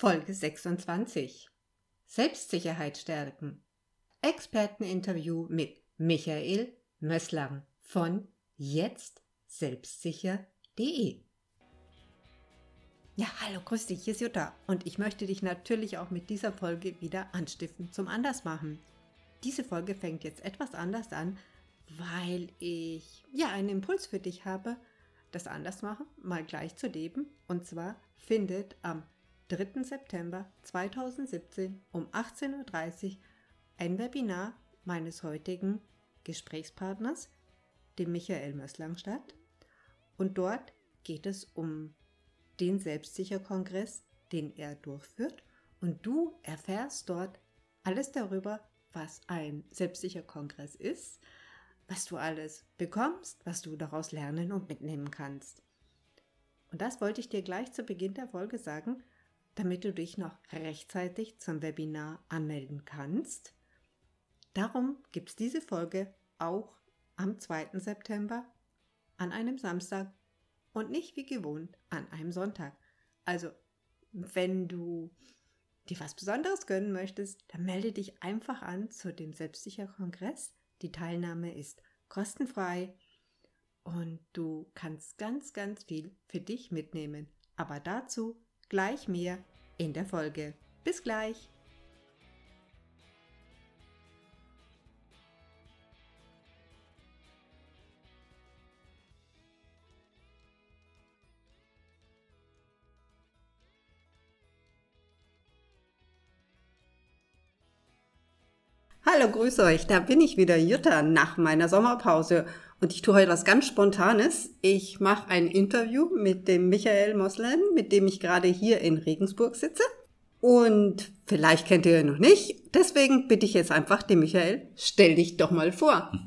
Folge 26. Selbstsicherheit stärken. Experteninterview mit Michael Mösslang von jetztselbstsicher.de. Ja, hallo, grüß dich, hier ist Jutta und ich möchte dich natürlich auch mit dieser Folge wieder anstiften zum Andersmachen. Diese Folge fängt jetzt etwas anders an, weil ich ja einen Impuls für dich habe, das Andersmachen mal gleich zu leben. Und zwar findet am 3. September 2017 um 18.30 Uhr ein Webinar meines heutigen Gesprächspartners, dem Michael Mösslang, statt. Und dort geht es um den Selbstsicherkongress, den er durchführt. Und du erfährst dort alles darüber, was ein Selbstsicherkongress ist, was du alles bekommst, was du daraus lernen und mitnehmen kannst. Und das wollte ich dir gleich zu Beginn der Folge sagen, damit du dich noch rechtzeitig zum Webinar anmelden kannst. Darum gibt es diese Folge auch am 2. September an einem Samstag und nicht wie gewohnt an einem Sonntag. Also, wenn du dir was Besonderes gönnen möchtest, dann melde dich einfach an zu dem Selbstsicher-Kongress. Die Teilnahme ist kostenfrei und du kannst ganz, ganz viel für dich mitnehmen. Aber dazu gleich mehr in der Folge. Bis gleich! Hallo, grüß euch, da bin ich wieder, Jutta, nach meiner Sommerpause. Und ich tue heute was ganz Spontanes. Ich mache ein Interview mit dem Michael Moslem, mit dem ich gerade hier in Regensburg sitze. Und vielleicht kennt ihr ihn noch nicht. Deswegen bitte ich jetzt einfach den Michael, stell dich doch mal vor.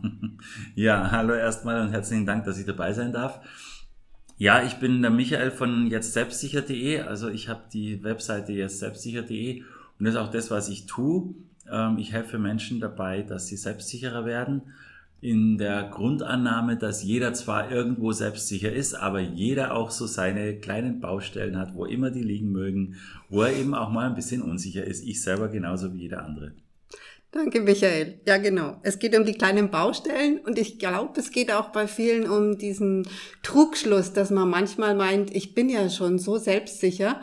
Ja, hallo erstmal und herzlichen Dank, dass ich dabei sein darf. Ja, ich bin der Michael von jetztselbstsicher.de. Also ich habe die Webseite jetztselbstsicher.de und das ist auch das, was ich tue. Ähm, ich helfe Menschen dabei, dass sie selbstsicherer werden. In der Grundannahme, dass jeder zwar irgendwo selbstsicher ist, aber jeder auch so seine kleinen Baustellen hat, wo immer die liegen mögen, wo er eben auch mal ein bisschen unsicher ist. Ich selber genauso wie jeder andere. Danke, Michael. Ja, genau. Es geht um die kleinen Baustellen und ich glaube, es geht auch bei vielen um diesen Trugschluss, dass man manchmal meint, ich bin ja schon so selbstsicher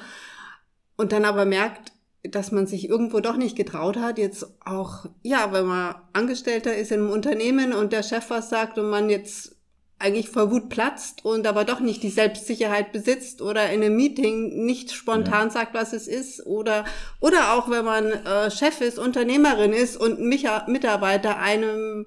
und dann aber merkt, dass man sich irgendwo doch nicht getraut hat, jetzt auch, ja, wenn man Angestellter ist in einem Unternehmen und der Chef was sagt und man jetzt eigentlich vor Wut platzt und aber doch nicht die Selbstsicherheit besitzt oder in einem Meeting nicht spontan ja. sagt, was es ist oder oder auch wenn man äh, Chef ist, Unternehmerin ist und ein Mitarbeiter einem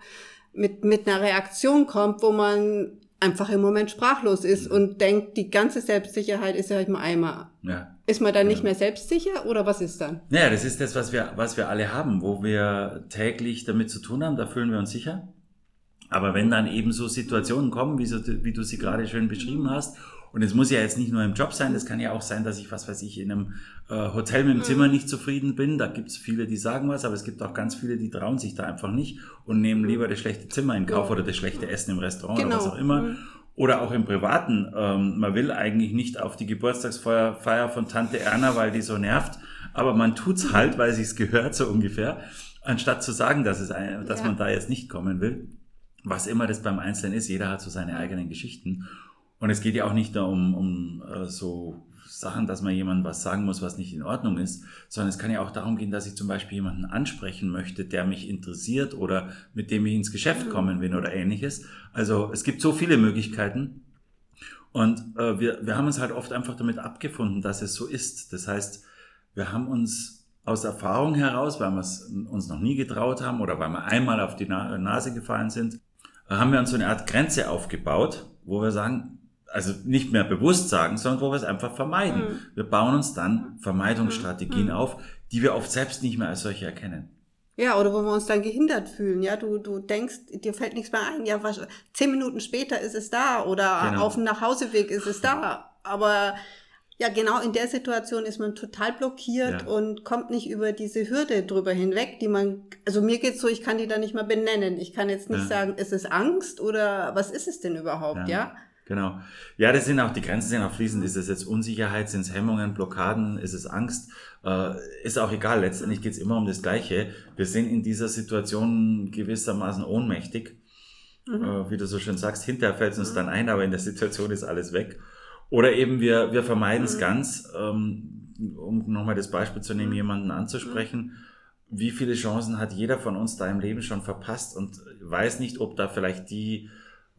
mit mit einer Reaktion kommt, wo man einfach im Moment sprachlos ist mhm. und denkt, die ganze Selbstsicherheit ist ja halt mal einmal. Ja. Ist man dann ja. nicht mehr selbstsicher oder was ist dann? Naja, das ist das, was wir, was wir alle haben, wo wir täglich damit zu tun haben, da fühlen wir uns sicher. Aber wenn dann eben so Situationen kommen, wie, so, wie du sie gerade schön beschrieben hast, und es muss ja jetzt nicht nur im Job sein, es kann ja auch sein, dass ich, was weiß ich, in einem äh, Hotel mit dem Zimmer nicht zufrieden bin. Da gibt es viele, die sagen was, aber es gibt auch ganz viele, die trauen sich da einfach nicht und nehmen lieber das schlechte Zimmer in Kauf oder das schlechte Essen im Restaurant genau. oder was auch immer. Mhm. Oder auch im Privaten. Ähm, man will eigentlich nicht auf die Geburtstagsfeier von Tante Erna, weil die so nervt, aber man tut's mhm. halt, weil sich's gehört, so ungefähr, anstatt zu sagen, dass, es ein, dass ja. man da jetzt nicht kommen will. Was immer das beim Einzelnen ist, jeder hat so seine eigenen Geschichten. Und es geht ja auch nicht nur um, um äh, so Sachen, dass man jemandem was sagen muss, was nicht in Ordnung ist, sondern es kann ja auch darum gehen, dass ich zum Beispiel jemanden ansprechen möchte, der mich interessiert oder mit dem ich ins Geschäft kommen will oder ähnliches. Also es gibt so viele Möglichkeiten. Und äh, wir, wir haben uns halt oft einfach damit abgefunden, dass es so ist. Das heißt, wir haben uns aus Erfahrung heraus, weil wir es uns noch nie getraut haben oder weil wir einmal auf die Nase gefallen sind, haben wir uns so eine Art Grenze aufgebaut, wo wir sagen, also nicht mehr bewusst sagen, sondern wo wir es einfach vermeiden. Mhm. Wir bauen uns dann Vermeidungsstrategien mhm. auf, die wir oft selbst nicht mehr als solche erkennen. Ja, oder wo wir uns dann gehindert fühlen. Ja, du, du denkst, dir fällt nichts mehr ein. Ja, was, zehn Minuten später ist es da oder genau. auf dem Nachhauseweg ist es da. Aber ja, genau in der Situation ist man total blockiert ja. und kommt nicht über diese Hürde drüber hinweg, die man, also mir geht's so, ich kann die da nicht mal benennen. Ich kann jetzt nicht ja. sagen, ist es Angst oder was ist es denn überhaupt, ja? ja? Genau. Ja, das sind auch, die Grenzen sind auch fließend. Ist es jetzt Unsicherheit, sind es Hemmungen, Blockaden, ist es Angst? Äh, ist auch egal. Letztendlich geht es immer um das Gleiche. Wir sind in dieser Situation gewissermaßen ohnmächtig. Mhm. Äh, wie du so schön sagst, hinterher fällt es uns mhm. dann ein, aber in der Situation ist alles weg. Oder eben wir, wir vermeiden es mhm. ganz, ähm, um nochmal das Beispiel zu nehmen, mhm. jemanden anzusprechen. Wie viele Chancen hat jeder von uns da im Leben schon verpasst und weiß nicht, ob da vielleicht die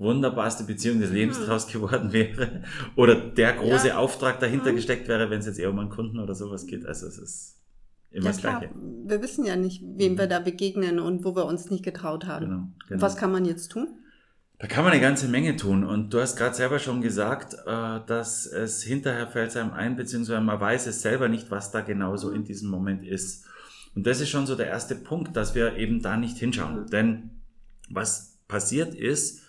wunderbarste Beziehung des Lebens hm. draus geworden wäre oder der große ja. Auftrag dahinter hm. gesteckt wäre, wenn es jetzt eher um einen Kunden oder sowas geht. Also es ist immer ja, das Gleiche. Wir wissen ja nicht, wem wir mhm. da begegnen und wo wir uns nicht getraut haben. Genau, genau. Was kann man jetzt tun? Da kann man eine ganze Menge tun. Und du hast gerade selber schon gesagt, äh, dass es hinterher fällt einem ein, beziehungsweise man weiß es selber nicht, was da genau so in diesem Moment ist. Und das ist schon so der erste Punkt, dass wir eben da nicht hinschauen. Mhm. Denn was passiert ist,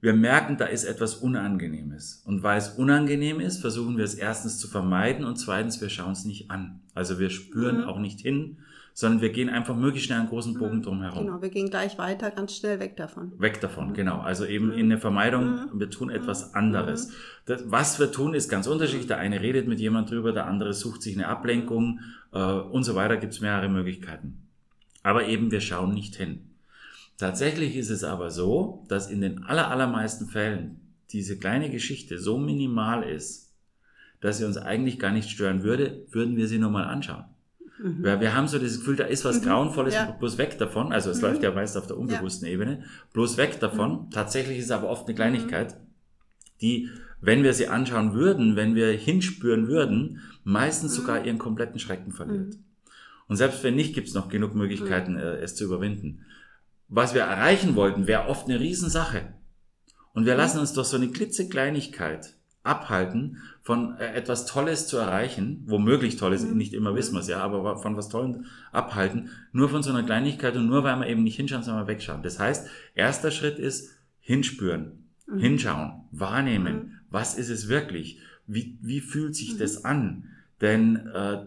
wir merken, da ist etwas Unangenehmes. Und weil es unangenehm ist, versuchen wir es erstens zu vermeiden und zweitens, wir schauen es nicht an. Also wir spüren mhm. auch nicht hin, sondern wir gehen einfach möglichst schnell einen großen Bogen mhm. drum herum. Genau, wir gehen gleich weiter, ganz schnell weg davon. Weg davon, mhm. genau. Also eben mhm. in der Vermeidung, mhm. wir tun etwas mhm. anderes. Das, was wir tun, ist ganz unterschiedlich. Der eine redet mit jemand drüber, der andere sucht sich eine Ablenkung äh, und so weiter. Gibt es mehrere Möglichkeiten. Aber eben, wir schauen nicht hin. Tatsächlich ist es aber so, dass in den allermeisten Fällen diese kleine Geschichte so minimal ist, dass sie uns eigentlich gar nicht stören würde, würden wir sie nur mal anschauen. Mhm. Weil wir haben so das Gefühl, da ist was mhm. Grauenvolles, ja. bloß weg davon. Also es mhm. läuft ja meist auf der unbewussten ja. Ebene, bloß weg davon. Mhm. Tatsächlich ist es aber oft eine Kleinigkeit, die, wenn wir sie anschauen würden, wenn wir hinspüren würden, meistens mhm. sogar ihren kompletten Schrecken verliert. Mhm. Und selbst wenn nicht, gibt es noch genug Möglichkeiten, äh, es zu überwinden was wir erreichen wollten, wäre oft eine Riesensache. Und wir lassen uns doch so eine klitzekleinigkeit abhalten, von äh, etwas Tolles zu erreichen, womöglich Tolles, mhm. nicht immer wissen wir es ja, aber von was Tollem abhalten, nur von so einer Kleinigkeit und nur weil wir eben nicht hinschauen, sondern wegschauen. Das heißt, erster Schritt ist hinspüren, mhm. hinschauen, wahrnehmen, mhm. was ist es wirklich, wie, wie fühlt sich das an? Denn äh,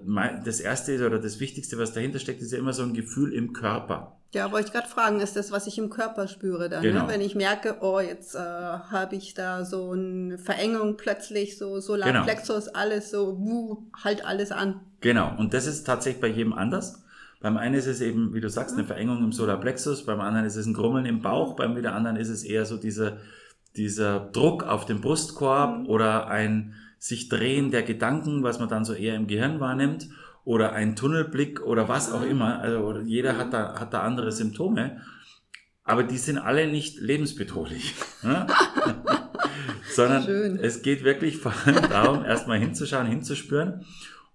das Erste ist, oder das Wichtigste, was dahinter steckt, ist ja immer so ein Gefühl im Körper. Ja, wollte ich gerade fragen, ist das, was ich im Körper spüre dann? Ne? Genau. Ne? Wenn ich merke, oh, jetzt äh, habe ich da so eine Verengung plötzlich, so Solarplexus, genau. alles so, wuh, halt alles an. Genau, und das ist tatsächlich bei jedem anders. Beim einen ist es eben, wie du sagst, eine Verengung im Solarplexus, beim anderen ist es ein Grummeln im Bauch, beim wieder anderen ist es eher so dieser, dieser Druck auf dem Brustkorb mhm. oder ein sich drehen der Gedanken, was man dann so eher im Gehirn wahrnimmt oder ein Tunnelblick oder was auch immer. Also jeder hat da, hat da andere Symptome. Aber die sind alle nicht lebensbedrohlich. Ne? Sondern Schön. es geht wirklich vor allem darum, erstmal hinzuschauen, hinzuspüren.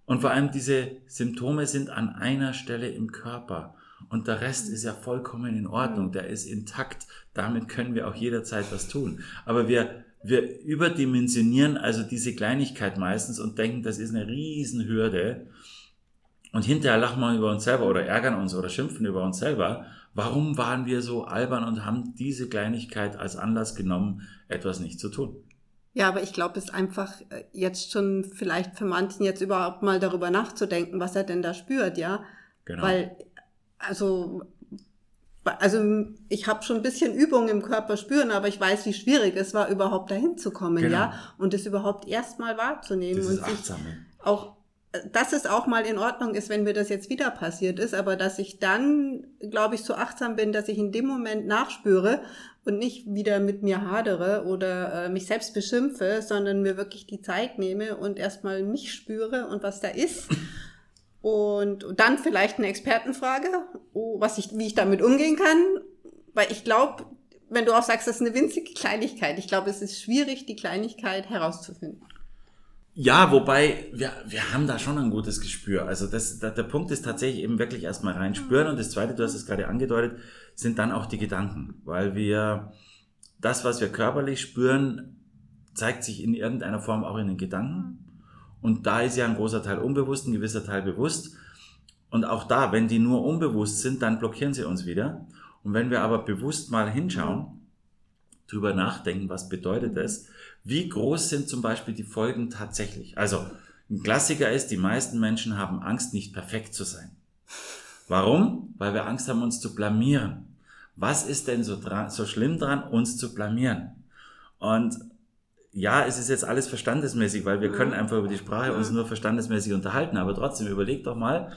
Und vor allem diese Symptome sind an einer Stelle im Körper. Und der Rest ist ja vollkommen in Ordnung, der ist intakt. Damit können wir auch jederzeit was tun. Aber wir, wir überdimensionieren also diese Kleinigkeit meistens und denken, das ist eine Riesenhürde. Und hinterher lachen wir über uns selber oder ärgern uns oder schimpfen über uns selber. Warum waren wir so albern und haben diese Kleinigkeit als Anlass genommen, etwas nicht zu tun? Ja, aber ich glaube, es ist einfach äh, jetzt schon vielleicht für manchen jetzt überhaupt mal darüber nachzudenken, was er denn da spürt, ja. Genau. Weil, also, also ich habe schon ein bisschen Übung im Körper spüren, aber ich weiß, wie schwierig es war, überhaupt dahin zu kommen, genau. ja. Und es überhaupt erstmal wahrzunehmen das und sich auch dass es auch mal in Ordnung ist, wenn mir das jetzt wieder passiert ist, aber dass ich dann, glaube ich, so achtsam bin, dass ich in dem Moment nachspüre und nicht wieder mit mir hadere oder äh, mich selbst beschimpfe, sondern mir wirklich die Zeit nehme und erstmal mich spüre und was da ist. Und, dann vielleicht eine Expertenfrage, was ich, wie ich damit umgehen kann. Weil ich glaube, wenn du auch sagst, das ist eine winzige Kleinigkeit, ich glaube, es ist schwierig, die Kleinigkeit herauszufinden. Ja, wobei wir, wir haben da schon ein gutes Gespür. Also das, der, der Punkt ist tatsächlich eben wirklich erstmal rein spüren und das zweite, du hast es gerade angedeutet, sind dann auch die Gedanken, weil wir das, was wir körperlich spüren, zeigt sich in irgendeiner Form auch in den Gedanken. Und da ist ja ein großer Teil unbewusst, ein gewisser Teil bewusst. Und auch da, wenn die nur unbewusst sind, dann blockieren sie uns wieder. Und wenn wir aber bewusst mal hinschauen, drüber nachdenken, was bedeutet das, wie groß sind zum Beispiel die Folgen tatsächlich? Also, ein Klassiker ist, die meisten Menschen haben Angst, nicht perfekt zu sein. Warum? Weil wir Angst haben, uns zu blamieren. Was ist denn so, dran, so schlimm dran, uns zu blamieren? Und ja, es ist jetzt alles verstandesmäßig, weil wir können einfach über die Sprache uns nur verstandesmäßig unterhalten. Aber trotzdem, überleg doch mal.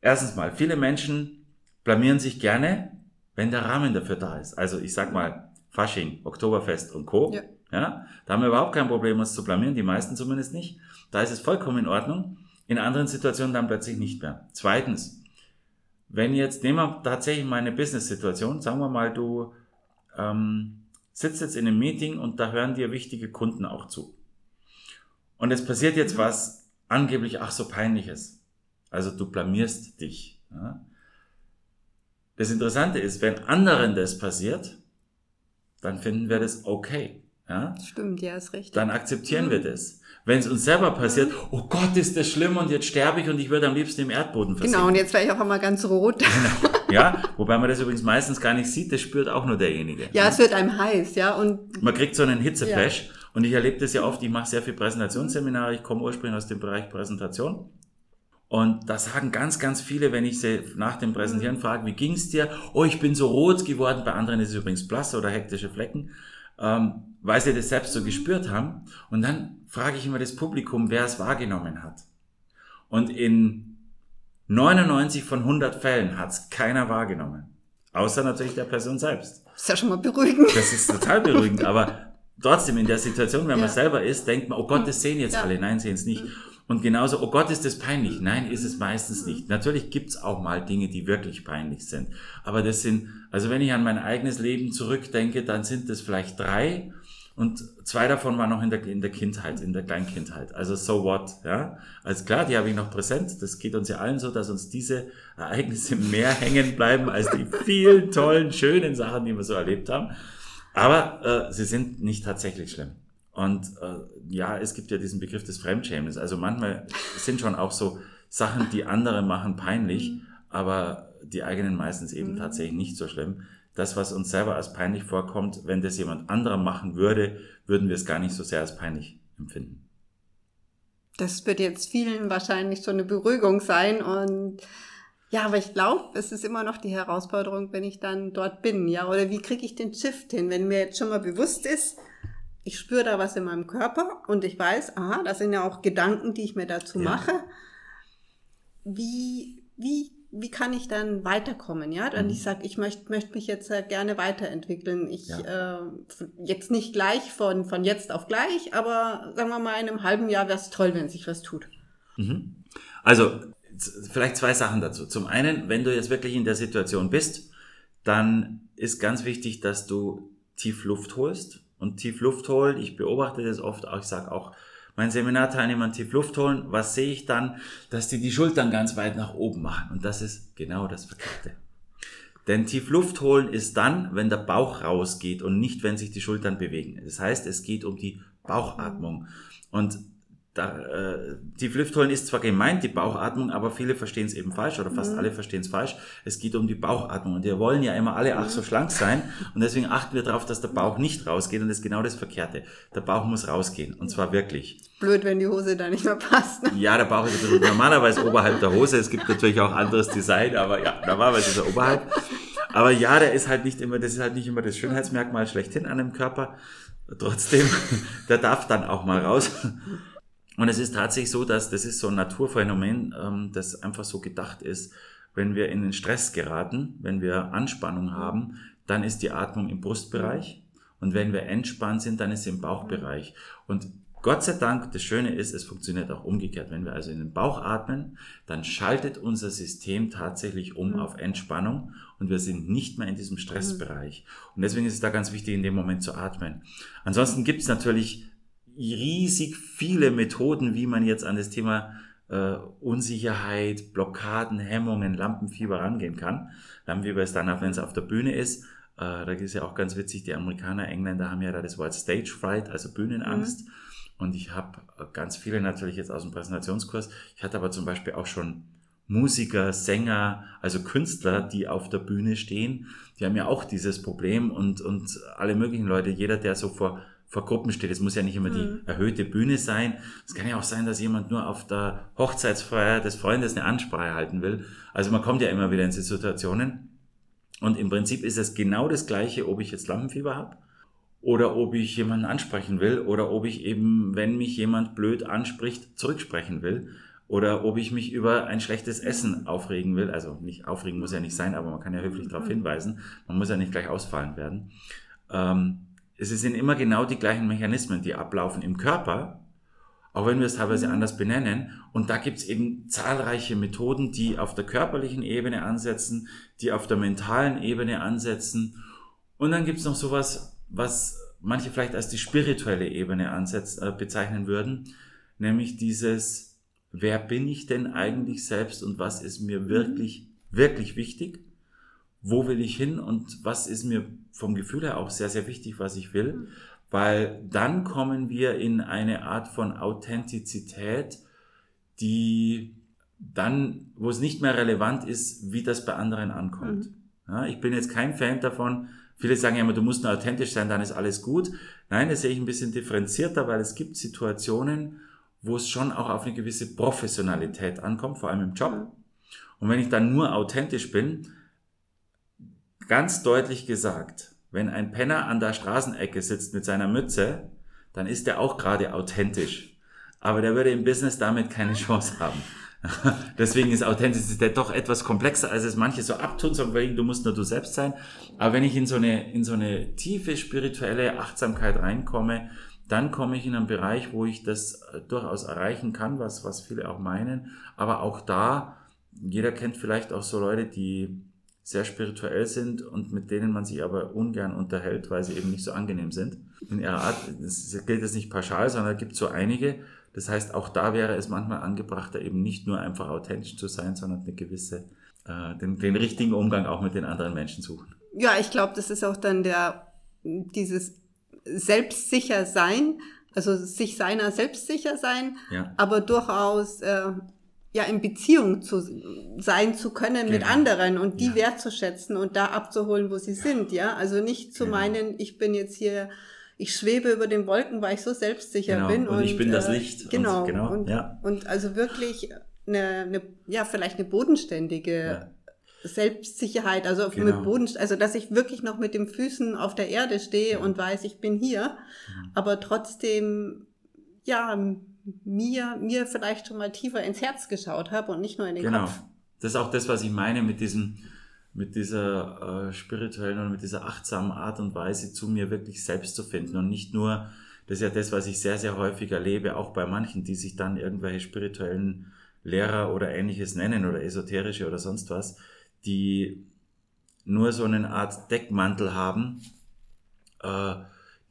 Erstens mal, viele Menschen blamieren sich gerne, wenn der Rahmen dafür da ist. Also ich sag mal, Fasching, Oktoberfest und Co. Ja. ja. da haben wir überhaupt kein Problem, uns zu blamieren, die meisten zumindest nicht. Da ist es vollkommen in Ordnung. In anderen Situationen dann plötzlich nicht mehr. Zweitens, wenn jetzt, nehmen wir tatsächlich mal eine Business-Situation, sagen wir mal, du ähm, sitzt jetzt in einem Meeting und da hören dir wichtige Kunden auch zu. Und es passiert jetzt was angeblich ach so peinliches. Also du blamierst dich. Ja. Das Interessante ist, wenn anderen das passiert, dann finden wir das okay. Ja? Stimmt, ja, ist richtig. Dann akzeptieren mhm. wir das. Wenn es uns selber passiert, oh Gott, ist das schlimm und jetzt sterbe ich und ich würde am liebsten im Erdboden versinken. Genau, und jetzt wäre ich auf einmal ganz rot. Genau. Ja, wobei man das übrigens meistens gar nicht sieht, das spürt auch nur derjenige. Ja, es wird einem heiß, ja. Und man kriegt so einen Hitzeflash. Ja. Und ich erlebe das ja oft, ich mache sehr viel Präsentationsseminare, ich komme ursprünglich aus dem Bereich Präsentation. Und da sagen ganz, ganz viele, wenn ich sie nach dem Präsentieren frage, wie ging's dir? Oh, ich bin so rot geworden. Bei anderen ist es übrigens blass oder hektische Flecken ähm, weil sie das selbst so gespürt haben. Und dann frage ich immer das Publikum, wer es wahrgenommen hat. Und in 99 von 100 Fällen hat es keiner wahrgenommen. Außer natürlich der Person selbst. Das ist ja schon mal beruhigend. Das ist total beruhigend, aber trotzdem in der Situation, wenn ja. man selber ist, denkt man, oh Gott, das sehen jetzt ja. alle. Nein, sehen es nicht. Und genauso, oh Gott, ist das peinlich? Nein, ist es meistens nicht. Natürlich gibt's auch mal Dinge, die wirklich peinlich sind. Aber das sind, also wenn ich an mein eigenes Leben zurückdenke, dann sind das vielleicht drei. Und zwei davon waren noch in der, in der Kindheit, in der Kleinkindheit. Also so what, ja. Also klar, die habe ich noch präsent. Das geht uns ja allen so, dass uns diese Ereignisse mehr hängen bleiben als die vielen tollen, schönen Sachen, die wir so erlebt haben. Aber äh, sie sind nicht tatsächlich schlimm. Und äh, ja, es gibt ja diesen Begriff des Fremdschämens. Also manchmal sind schon auch so Sachen, die andere machen, peinlich, mhm. aber die eigenen meistens eben mhm. tatsächlich nicht so schlimm. Das, was uns selber als peinlich vorkommt, wenn das jemand anderer machen würde, würden wir es gar nicht so sehr als peinlich empfinden. Das wird jetzt vielen wahrscheinlich so eine Beruhigung sein und ja, aber ich glaube, es ist immer noch die Herausforderung, wenn ich dann dort bin, ja, oder wie kriege ich den Shift hin, wenn mir jetzt schon mal bewusst ist, ich spüre da was in meinem Körper und ich weiß, aha, das sind ja auch Gedanken, die ich mir dazu ja. mache. Wie, wie, wie kann ich dann weiterkommen? Ja, wenn mhm. ich sage, ich möchte möchte mich jetzt gerne weiterentwickeln. Ich ja. äh, jetzt nicht gleich von, von jetzt auf gleich, aber sagen wir mal, in einem halben Jahr wäre es toll, wenn sich was tut. Mhm. Also vielleicht zwei Sachen dazu. Zum einen, wenn du jetzt wirklich in der Situation bist, dann ist ganz wichtig, dass du tief Luft holst und tief Luft holen. Ich beobachte das oft, auch ich sage auch meinen Seminarteilnehmern tief Luft holen. Was sehe ich dann? Dass die die Schultern ganz weit nach oben machen. Und das ist genau das Verkehrte. Denn tief Luft holen ist dann, wenn der Bauch rausgeht und nicht, wenn sich die Schultern bewegen. Das heißt, es geht um die Bauchatmung. Und da, äh, tief Luft holen ist zwar gemeint, die Bauchatmung, aber viele verstehen es eben falsch oder fast mhm. alle verstehen es falsch. Es geht um die Bauchatmung und wir wollen ja immer alle ach so mhm. schlank sein und deswegen achten wir darauf, dass der Bauch nicht rausgeht und das ist genau das Verkehrte. Der Bauch muss rausgehen und zwar wirklich. Blöd, wenn die Hose da nicht mehr passt. Ne? Ja, der Bauch ist bisschen normalerweise oberhalb der Hose. Es gibt natürlich auch anderes Design, aber ja, normalerweise ist er oberhalb. Aber ja, der ist halt nicht immer, das ist halt nicht immer das Schönheitsmerkmal schlechthin an dem Körper. Trotzdem, der darf dann auch mal raus. Und es ist tatsächlich so, dass das ist so ein Naturphänomen, ähm, das einfach so gedacht ist, wenn wir in den Stress geraten, wenn wir Anspannung haben, dann ist die Atmung im Brustbereich. Und wenn wir entspannt sind, dann ist sie im Bauchbereich. Und Gott sei Dank, das Schöne ist, es funktioniert auch umgekehrt. Wenn wir also in den Bauch atmen, dann schaltet unser System tatsächlich um mhm. auf Entspannung und wir sind nicht mehr in diesem Stressbereich. Und deswegen ist es da ganz wichtig, in dem Moment zu atmen. Ansonsten gibt es natürlich riesig viele Methoden, wie man jetzt an das Thema äh, Unsicherheit, Blockaden, Hemmungen, Lampenfieber rangehen kann. Lampenfieber ist dann, wenn es auf der Bühne ist. Äh, da ist ja auch ganz witzig, die Amerikaner, Engländer haben ja da das Wort Stage Fright, also Bühnenangst. Mhm. Und ich habe ganz viele natürlich jetzt aus dem Präsentationskurs. Ich hatte aber zum Beispiel auch schon Musiker, Sänger, also Künstler, die auf der Bühne stehen. Die haben ja auch dieses Problem und, und alle möglichen Leute, jeder, der so vor vor Gruppen steht. Es muss ja nicht immer die mhm. erhöhte Bühne sein. Es kann ja auch sein, dass jemand nur auf der Hochzeitsfeier des Freundes eine Ansprache halten will. Also man kommt ja immer wieder in diese Situationen. Und im Prinzip ist es genau das Gleiche, ob ich jetzt Lampenfieber habe oder ob ich jemanden ansprechen will oder ob ich eben, wenn mich jemand blöd anspricht, zurücksprechen will oder ob ich mich über ein schlechtes Essen aufregen will. Also nicht aufregen muss ja nicht sein, aber man kann ja höflich darauf hinweisen. Man muss ja nicht gleich ausfallen werden. Ähm, es sind immer genau die gleichen Mechanismen, die ablaufen im Körper, auch wenn wir es teilweise anders benennen. Und da gibt es eben zahlreiche Methoden, die auf der körperlichen Ebene ansetzen, die auf der mentalen Ebene ansetzen. Und dann gibt es noch sowas, was manche vielleicht als die spirituelle Ebene ansetzt, äh, bezeichnen würden, nämlich dieses, wer bin ich denn eigentlich selbst und was ist mir mhm. wirklich, wirklich wichtig? Wo will ich hin und was ist mir vom Gefühl her auch sehr, sehr wichtig, was ich will? Mhm. Weil dann kommen wir in eine Art von Authentizität, die dann, wo es nicht mehr relevant ist, wie das bei anderen ankommt. Mhm. Ja, ich bin jetzt kein Fan davon, Viele sagen ja immer, du musst nur authentisch sein, dann ist alles gut. Nein, das sehe ich ein bisschen differenzierter, weil es gibt Situationen, wo es schon auch auf eine gewisse Professionalität ankommt, vor allem im Job. Und wenn ich dann nur authentisch bin, ganz deutlich gesagt, wenn ein Penner an der Straßenecke sitzt mit seiner Mütze, dann ist er auch gerade authentisch. Aber der würde im Business damit keine Chance haben. Deswegen ist Authentizität doch etwas komplexer, als es manche so abtun, sondern du musst nur du selbst sein. Aber wenn ich in so eine, in so eine tiefe spirituelle Achtsamkeit reinkomme, dann komme ich in einen Bereich, wo ich das äh, durchaus erreichen kann, was, was viele auch meinen. Aber auch da, jeder kennt vielleicht auch so Leute, die sehr spirituell sind und mit denen man sich aber ungern unterhält, weil sie eben nicht so angenehm sind. In ihrer Art, das gilt jetzt nicht pauschal, sondern es gibt so einige, das heißt, auch da wäre es manchmal angebrachter, eben nicht nur einfach authentisch zu sein, sondern eine gewisse, äh, den, den richtigen Umgang auch mit den anderen Menschen suchen. Ja, ich glaube, das ist auch dann der, dieses selbstsicher sein, also sich seiner selbstsicher sein, ja. aber durchaus äh, ja in Beziehung zu sein zu können genau. mit anderen und die ja. wertzuschätzen und da abzuholen, wo sie ja. sind, ja. Also nicht zu genau. meinen, ich bin jetzt hier ich schwebe über den Wolken, weil ich so selbstsicher genau. bin. Und, und ich bin das äh, Licht. Genau. Und, genau. Und, ja. und also wirklich eine, eine, ja, vielleicht eine bodenständige. Selbstsicherheit, also genau. mit Boden, also dass ich wirklich noch mit den Füßen auf der Erde stehe und weiß, ich bin hier, mhm. aber trotzdem, ja, mir, mir vielleicht schon mal tiefer ins Herz geschaut habe und nicht nur in den genau. Kopf. Das ist auch das, was ich meine mit diesem, mit dieser äh, spirituellen und mit dieser achtsamen Art und Weise zu mir wirklich selbst zu finden und nicht nur, das ist ja das, was ich sehr, sehr häufig erlebe, auch bei manchen, die sich dann irgendwelche spirituellen Lehrer oder ähnliches nennen oder esoterische oder sonst was, die nur so eine Art Deckmantel haben, äh,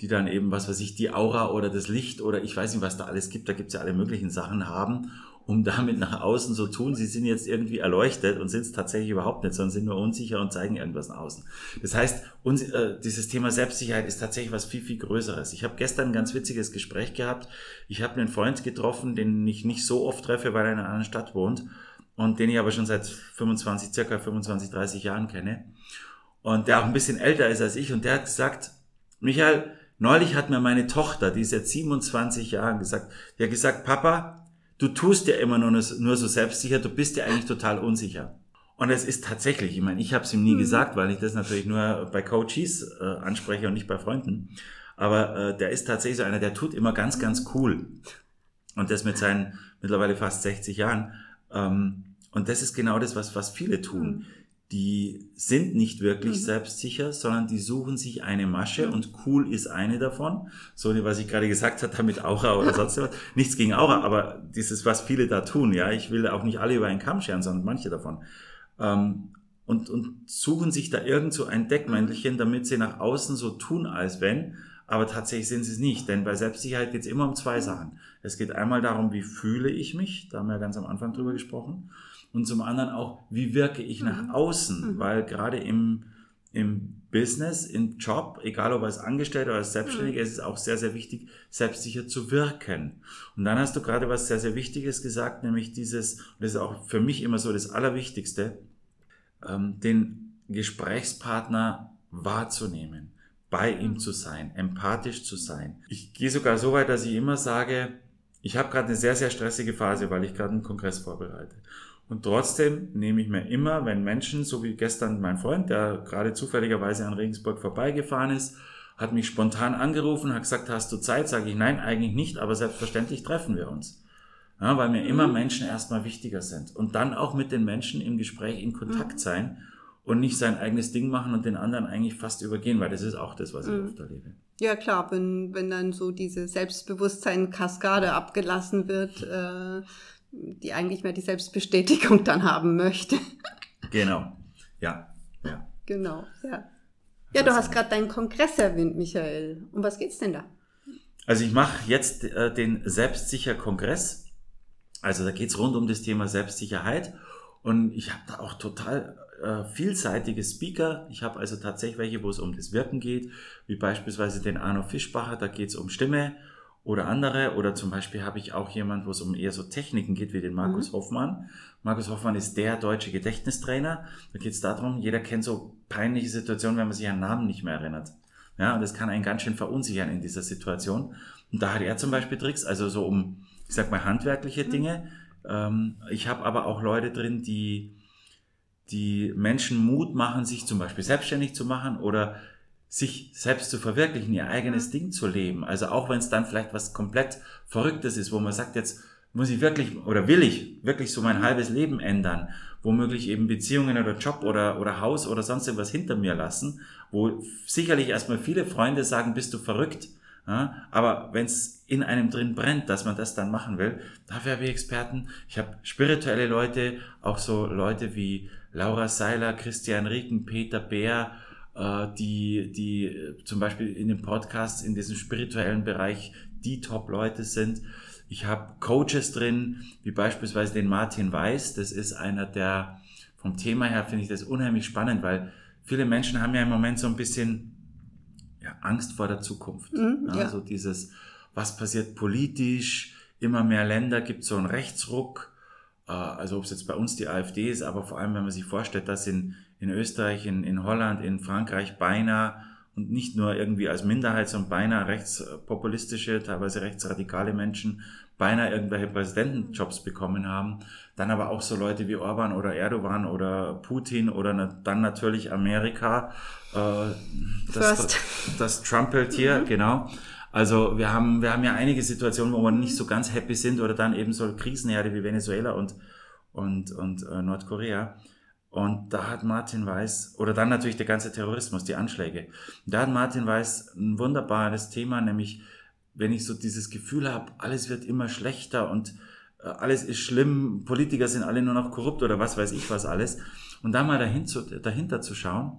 die dann eben, was weiß ich, die Aura oder das Licht oder ich weiß nicht, was da alles gibt, da gibt es ja alle möglichen Sachen haben um damit nach außen so tun, sie sind jetzt irgendwie erleuchtet und sind es tatsächlich überhaupt nicht, sondern sind nur unsicher und zeigen irgendwas nach außen. Das heißt, uns, äh, dieses Thema Selbstsicherheit ist tatsächlich was viel, viel Größeres. Ich habe gestern ein ganz witziges Gespräch gehabt. Ich habe einen Freund getroffen, den ich nicht so oft treffe, weil er in einer anderen Stadt wohnt und den ich aber schon seit 25, circa 25, 30 Jahren kenne und der auch ein bisschen älter ist als ich und der hat gesagt, Michael, neulich hat mir meine Tochter, die ist jetzt 27 Jahre gesagt, die hat gesagt, Papa, du tust ja immer nur, nur so selbstsicher, du bist ja eigentlich total unsicher. Und es ist tatsächlich, ich meine, ich habe es ihm nie mhm. gesagt, weil ich das natürlich nur bei Coaches äh, anspreche und nicht bei Freunden. Aber äh, der ist tatsächlich so einer, der tut immer ganz, ganz cool. Und das mit seinen mittlerweile fast 60 Jahren. Ähm, und das ist genau das, was, was viele tun. Mhm die sind nicht wirklich mhm. selbstsicher, sondern die suchen sich eine Masche mhm. und cool ist eine davon. So, was ich gerade gesagt habe, mit Aura oder sonst was. Nichts gegen Aura, aber dieses, was viele da tun, ja. Ich will auch nicht alle über einen Kamm scheren, sondern manche davon. Ähm, und, und suchen sich da irgend so ein Deckmäntelchen, damit sie nach außen so tun, als wenn, aber tatsächlich sind sie es nicht. Denn bei Selbstsicherheit geht es immer um zwei Sachen. Es geht einmal darum, wie fühle ich mich, da haben wir ja ganz am Anfang drüber gesprochen und zum anderen auch, wie wirke ich nach mhm. außen, mhm. weil gerade im, im Business, im Job, egal ob als Angestellter oder als Selbstständiger, mhm. ist es auch sehr, sehr wichtig, selbstsicher zu wirken. Und dann hast du gerade was sehr, sehr Wichtiges gesagt, nämlich dieses, und das ist auch für mich immer so das Allerwichtigste, ähm, den Gesprächspartner wahrzunehmen, bei ihm mhm. zu sein, empathisch zu sein. Ich gehe sogar so weit, dass ich immer sage, ich habe gerade eine sehr, sehr stressige Phase, weil ich gerade einen Kongress vorbereite. Und trotzdem nehme ich mir immer, wenn Menschen, so wie gestern mein Freund, der gerade zufälligerweise an Regensburg vorbeigefahren ist, hat mich spontan angerufen, hat gesagt, hast du Zeit? Sage ich, nein, eigentlich nicht, aber selbstverständlich treffen wir uns. Ja, weil mir immer mhm. Menschen erstmal wichtiger sind. Und dann auch mit den Menschen im Gespräch in Kontakt mhm. sein und nicht sein eigenes Ding machen und den anderen eigentlich fast übergehen, weil das ist auch das, was ich mhm. oft erlebe. Ja klar, wenn, wenn dann so diese Selbstbewusstsein-Kaskade abgelassen wird, äh, die eigentlich mehr die Selbstbestätigung dann haben möchte. Genau, ja, ja. Genau, ja. Ja, du hast gerade deinen Kongress erwähnt, Michael. Um was geht's denn da? Also ich mache jetzt äh, den Selbstsicher-Kongress. Also da geht's rund um das Thema Selbstsicherheit. Und ich habe da auch total äh, vielseitige Speaker. Ich habe also tatsächlich welche, wo es um das Wirken geht, wie beispielsweise den Arno Fischbacher, da geht's um Stimme oder andere. Oder zum Beispiel habe ich auch jemand, wo es um eher so Techniken geht, wie den Markus mhm. Hoffmann. Markus Hoffmann ist der deutsche Gedächtnistrainer. Da geht es darum, jeder kennt so peinliche Situationen, wenn man sich an Namen nicht mehr erinnert. Ja, und das kann einen ganz schön verunsichern in dieser Situation. Und da hat er zum Beispiel Tricks, also so um, ich sag mal, handwerkliche mhm. Dinge. Mhm. ich habe aber auch Leute drin, die, die Menschen Mut machen, sich zum Beispiel selbstständig zu machen oder sich selbst zu verwirklichen, ihr eigenes mhm. Ding zu leben. Also auch wenn es dann vielleicht was komplett Verrücktes ist, wo man sagt, jetzt muss ich wirklich oder will ich wirklich so mein halbes Leben ändern, womöglich eben Beziehungen oder Job oder, oder Haus oder sonst irgendwas hinter mir lassen, wo sicherlich erstmal viele Freunde sagen, bist du verrückt. Ja, aber wenn es in einem drin brennt, dass man das dann machen will, dafür habe ich Experten. Ich habe spirituelle Leute, auch so Leute wie Laura Seiler, Christian Rieken, Peter Bär, die, die zum Beispiel in den Podcasts in diesem spirituellen Bereich die Top-Leute sind. Ich habe Coaches drin, wie beispielsweise den Martin Weiß. Das ist einer der, vom Thema her finde ich das unheimlich spannend, weil viele Menschen haben ja im Moment so ein bisschen ja, Angst vor der Zukunft. Mhm, ja, ja. So dieses, was passiert politisch, immer mehr Länder gibt so einen Rechtsruck. Äh, also ob es jetzt bei uns die AfD ist, aber vor allem, wenn man sich vorstellt, dass in, in Österreich, in, in Holland, in Frankreich beinahe und nicht nur irgendwie als Minderheit, sondern beinahe rechtspopulistische, teilweise rechtsradikale Menschen beinahe irgendwelche Präsidentenjobs bekommen haben. Dann aber auch so Leute wie Orban oder Erdogan oder Putin oder dann natürlich Amerika, äh, das, das Trumpeltier, mhm. genau. Also wir haben, wir haben ja einige Situationen, wo wir nicht so ganz happy sind oder dann eben so Krisenherde wie Venezuela und, und, und äh, Nordkorea. Und da hat Martin Weiß, oder dann natürlich der ganze Terrorismus, die Anschläge. Da hat Martin Weiß ein wunderbares Thema, nämlich wenn ich so dieses Gefühl habe, alles wird immer schlechter und äh, alles ist schlimm, Politiker sind alle nur noch korrupt oder was weiß ich was alles. Und da mal dahin zu, dahinter zu schauen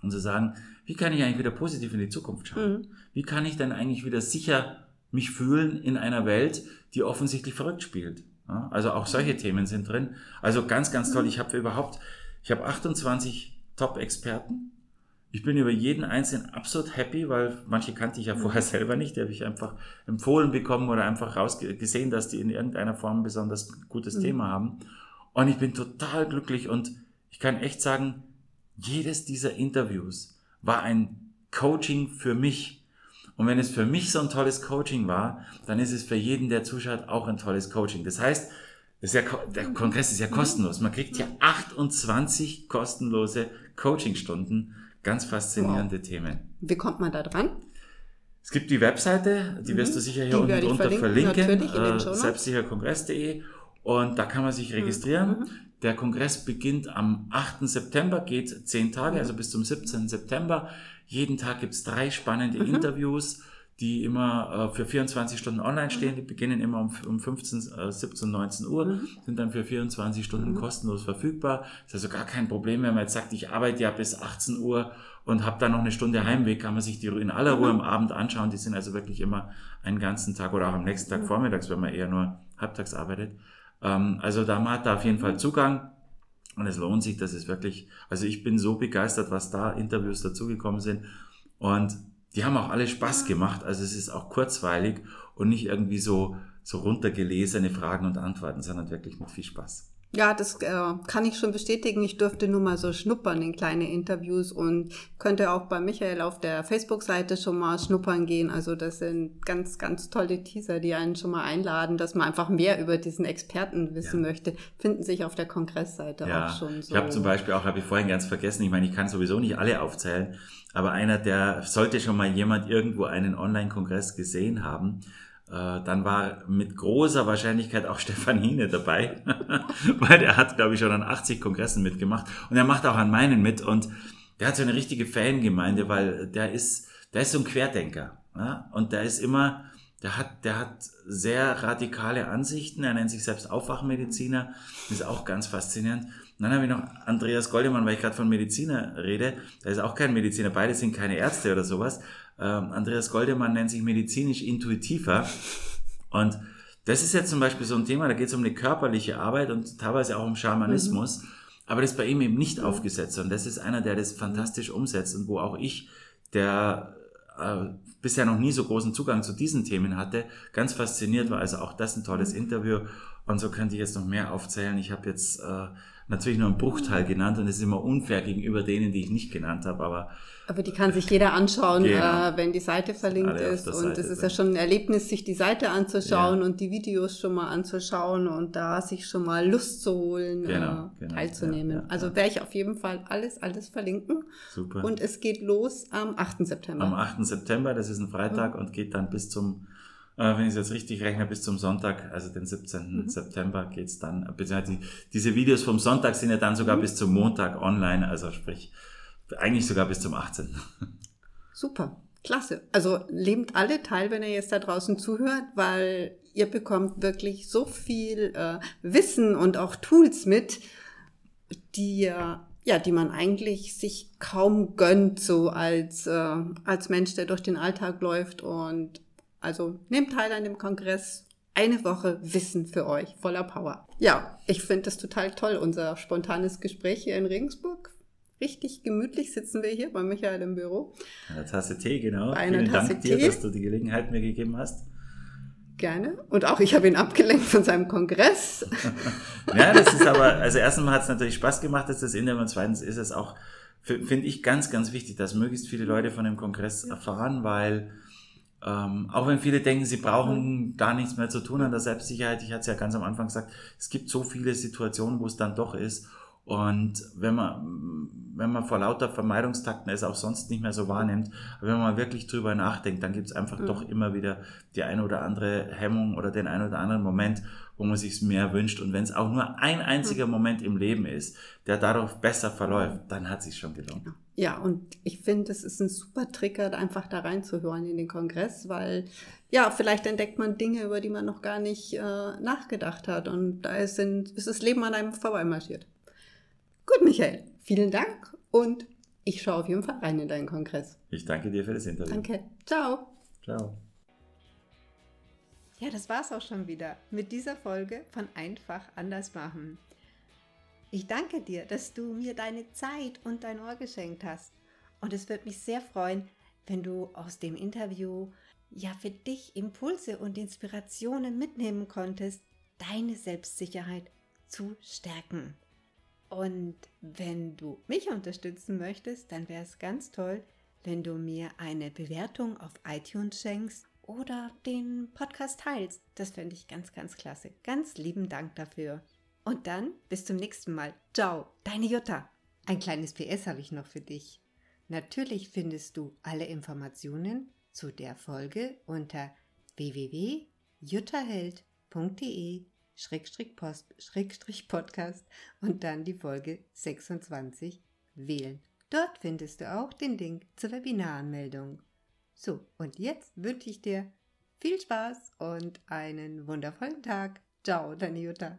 und zu sagen, wie kann ich eigentlich wieder positiv in die Zukunft schauen? Mhm. Wie kann ich dann eigentlich wieder sicher mich fühlen in einer Welt, die offensichtlich verrückt spielt? Also auch solche Themen sind drin. Also ganz, ganz toll. Ich habe überhaupt, ich habe 28 Top-Experten. Ich bin über jeden einzelnen absolut happy, weil manche kannte ich ja vorher selber nicht. Die habe ich einfach empfohlen bekommen oder einfach rausgesehen, dass die in irgendeiner Form ein besonders gutes mhm. Thema haben. Und ich bin total glücklich und ich kann echt sagen, jedes dieser Interviews war ein Coaching für mich. Und wenn es für mich so ein tolles Coaching war, dann ist es für jeden, der zuschaut, auch ein tolles Coaching. Das heißt, ist ja, der Kongress ist ja kostenlos. Man kriegt ja 28 kostenlose Coachingstunden. Ganz faszinierende wow. Themen. Wie kommt man da dran? Es gibt die Webseite, die mhm. wirst du sicher hier die unten drunter verlinken, verlinken äh, selbstsicherkongress.de und da kann man sich registrieren. Mhm. Der Kongress beginnt am 8. September, geht zehn Tage, also bis zum 17. September. Jeden Tag gibt's drei spannende mhm. Interviews die immer äh, für 24 Stunden online stehen. Die beginnen immer um, um 15, äh, 17, 19 Uhr, mhm. sind dann für 24 Stunden mhm. kostenlos verfügbar. Ist also gar kein Problem, wenn man jetzt sagt, ich arbeite ja bis 18 Uhr und habe dann noch eine Stunde Heimweg, kann man sich die in aller Ruhe mhm. am Abend anschauen. Die sind also wirklich immer einen ganzen Tag oder auch am nächsten Tag mhm. vormittags, wenn man eher nur halbtags arbeitet. Ähm, also da man hat da auf jeden Fall Zugang. Und es lohnt sich, das ist wirklich, also ich bin so begeistert, was da Interviews dazugekommen sind. Und die haben auch alle Spaß gemacht. Also es ist auch kurzweilig und nicht irgendwie so, so runtergelesene Fragen und Antworten, sondern wirklich mit viel Spaß. Ja, das äh, kann ich schon bestätigen. Ich durfte nur mal so schnuppern in kleine Interviews und könnte auch bei Michael auf der Facebook-Seite schon mal schnuppern gehen. Also das sind ganz, ganz tolle Teaser, die einen schon mal einladen, dass man einfach mehr über diesen Experten wissen ja. möchte. Finden sich auf der Kongressseite ja. auch schon so. Ich habe zum Beispiel auch, habe ich vorhin ganz vergessen, ich meine, ich kann sowieso nicht alle aufzählen, aber einer, der sollte schon mal jemand irgendwo einen Online-Kongress gesehen haben, dann war mit großer Wahrscheinlichkeit auch Stefan Hine dabei, weil der hat, glaube ich, schon an 80 Kongressen mitgemacht und er macht auch an meinen mit und der hat so eine richtige Fangemeinde, weil der ist, der ist so ein Querdenker ja? und der ist immer, der hat, der hat sehr radikale Ansichten, er nennt sich selbst Aufwachmediziner, ist auch ganz faszinierend. Und dann habe ich noch Andreas Goldemann, weil ich gerade von Mediziner rede, der ist auch kein Mediziner, beide sind keine Ärzte oder sowas, ähm, Andreas Goldemann nennt sich medizinisch intuitiver. Und das ist jetzt zum Beispiel so ein Thema, da geht es um eine körperliche Arbeit und teilweise auch um Schamanismus. Mhm. Aber das ist bei ihm eben nicht aufgesetzt. Und das ist einer, der das fantastisch umsetzt und wo auch ich, der äh, bisher noch nie so großen Zugang zu diesen Themen hatte, ganz fasziniert war. Also auch das ein tolles mhm. Interview. Und so könnte ich jetzt noch mehr aufzählen. Ich habe jetzt äh, natürlich nur einen Bruchteil genannt und es ist immer unfair gegenüber denen, die ich nicht genannt habe, aber aber die kann sich jeder anschauen, genau. äh, wenn die Seite verlinkt ist. Und es ist ja schon ein Erlebnis, sich die Seite anzuschauen ja. und die Videos schon mal anzuschauen und da sich schon mal Lust zu holen, genau, äh, genau. teilzunehmen. Ja, ja, also werde ich auf jeden Fall alles, alles verlinken. Super. Und es geht los am 8. September. Am 8. September, das ist ein Freitag und geht dann bis zum wenn ich es jetzt richtig rechne, bis zum Sonntag, also den 17. Mhm. September geht's dann, beziehungsweise diese Videos vom Sonntag sind ja dann sogar mhm. bis zum Montag online, also sprich, eigentlich sogar bis zum 18. Super, klasse. Also nehmt alle teil, wenn ihr jetzt da draußen zuhört, weil ihr bekommt wirklich so viel äh, Wissen und auch Tools mit, die ja, die man eigentlich sich kaum gönnt, so als, äh, als Mensch, der durch den Alltag läuft. Und also nehmt teil an dem Kongress. Eine Woche Wissen für euch, voller Power. Ja, ich finde das total toll, unser spontanes Gespräch hier in Regensburg richtig gemütlich sitzen wir hier bei Michael im Büro. Eine Tasse Tee, genau. Bei einer Vielen Tasse Dank dir, Tee. dass du die Gelegenheit mir gegeben hast. Gerne. Und auch ich habe ihn abgelenkt von seinem Kongress. ja, das ist aber, also erstens hat es natürlich Spaß gemacht, dass das Interview und zweitens ist es auch, finde ich ganz, ganz wichtig, dass möglichst viele Leute von dem Kongress erfahren, weil ähm, auch wenn viele denken, sie brauchen da nichts mehr zu tun an der Selbstsicherheit, ich hatte es ja ganz am Anfang gesagt, es gibt so viele Situationen, wo es dann doch ist. Und wenn man, wenn man vor lauter Vermeidungstakten es auch sonst nicht mehr so wahrnimmt, aber wenn man wirklich drüber nachdenkt, dann gibt es einfach mhm. doch immer wieder die eine oder andere Hemmung oder den einen oder anderen Moment, wo man sich mehr wünscht. Und wenn es auch nur ein einziger mhm. Moment im Leben ist, der dadurch besser verläuft, dann hat sich schon gelohnt. Genau. Ja, und ich finde, es ist ein super Trigger, einfach da reinzuhören in den Kongress, weil ja, vielleicht entdeckt man Dinge, über die man noch gar nicht äh, nachgedacht hat. Und da ist, ist das Leben an einem vorbeimarschiert. Gut, Michael, vielen Dank und ich schaue auf jeden Fall rein in deinen Kongress. Ich danke dir für das Interview. Danke. Ciao. Ciao. Ja, das war's auch schon wieder mit dieser Folge von Einfach anders machen. Ich danke dir, dass du mir deine Zeit und dein Ohr geschenkt hast. Und es wird mich sehr freuen, wenn du aus dem Interview ja für dich Impulse und Inspirationen mitnehmen konntest, deine Selbstsicherheit zu stärken. Und wenn du mich unterstützen möchtest, dann wäre es ganz toll, wenn du mir eine Bewertung auf iTunes schenkst oder den Podcast teilst. Das fände ich ganz, ganz klasse. Ganz lieben Dank dafür. Und dann bis zum nächsten Mal. Ciao, deine Jutta. Ein kleines PS habe ich noch für dich. Natürlich findest du alle Informationen zu der Folge unter www.juttaheld.de Schrägstrich Post, Schrägstrich Podcast und dann die Folge 26 wählen. Dort findest du auch den Link zur Webinaranmeldung. So, und jetzt wünsche ich dir viel Spaß und einen wundervollen Tag. Ciao, deine Jutta.